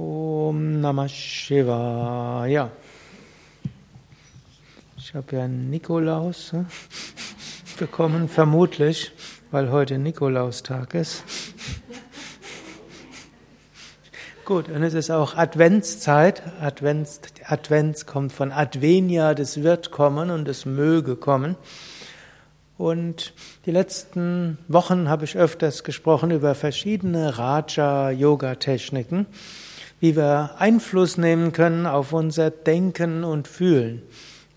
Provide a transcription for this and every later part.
Om Namah Shivaya. Ich habe ja einen Nikolaus hm, bekommen, vermutlich, weil heute Nikolaustag ist. Gut, und es ist auch Adventszeit. Advents, Advents kommt von Advenia, das wird kommen und es möge kommen. Und die letzten Wochen habe ich öfters gesprochen über verschiedene Raja-Yoga-Techniken, wie wir Einfluss nehmen können auf unser Denken und Fühlen.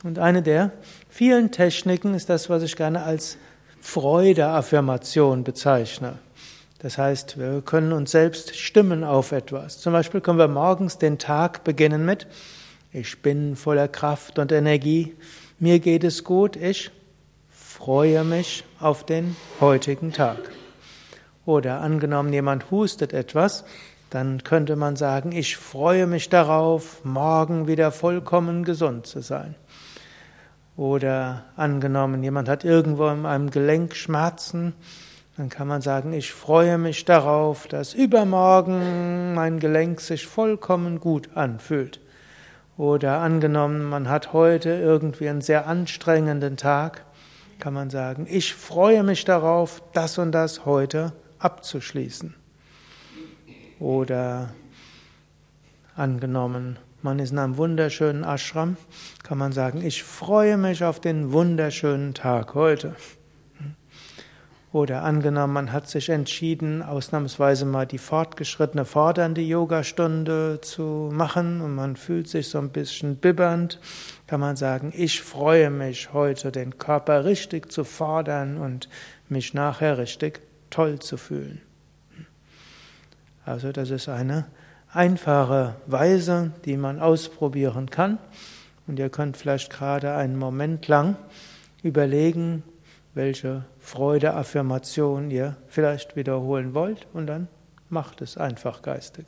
Und eine der vielen Techniken ist das, was ich gerne als Freude-Affirmation bezeichne. Das heißt, wir können uns selbst stimmen auf etwas. Zum Beispiel können wir morgens den Tag beginnen mit, ich bin voller Kraft und Energie, mir geht es gut, ich freue mich auf den heutigen Tag. Oder angenommen, jemand hustet etwas, dann könnte man sagen, ich freue mich darauf, morgen wieder vollkommen gesund zu sein. Oder angenommen, jemand hat irgendwo in einem Gelenk Schmerzen, dann kann man sagen, ich freue mich darauf, dass übermorgen mein Gelenk sich vollkommen gut anfühlt. Oder angenommen, man hat heute irgendwie einen sehr anstrengenden Tag, kann man sagen, ich freue mich darauf, das und das heute abzuschließen. Oder angenommen, man ist in einem wunderschönen Ashram, kann man sagen, ich freue mich auf den wunderschönen Tag heute. Oder angenommen, man hat sich entschieden, ausnahmsweise mal die fortgeschrittene, fordernde Yogastunde zu machen und man fühlt sich so ein bisschen bibbernd, kann man sagen, ich freue mich heute, den Körper richtig zu fordern und mich nachher richtig toll zu fühlen. Also das ist eine einfache Weise, die man ausprobieren kann. Und ihr könnt vielleicht gerade einen Moment lang überlegen, welche Freude-Affirmation ihr vielleicht wiederholen wollt und dann macht es einfach geistig.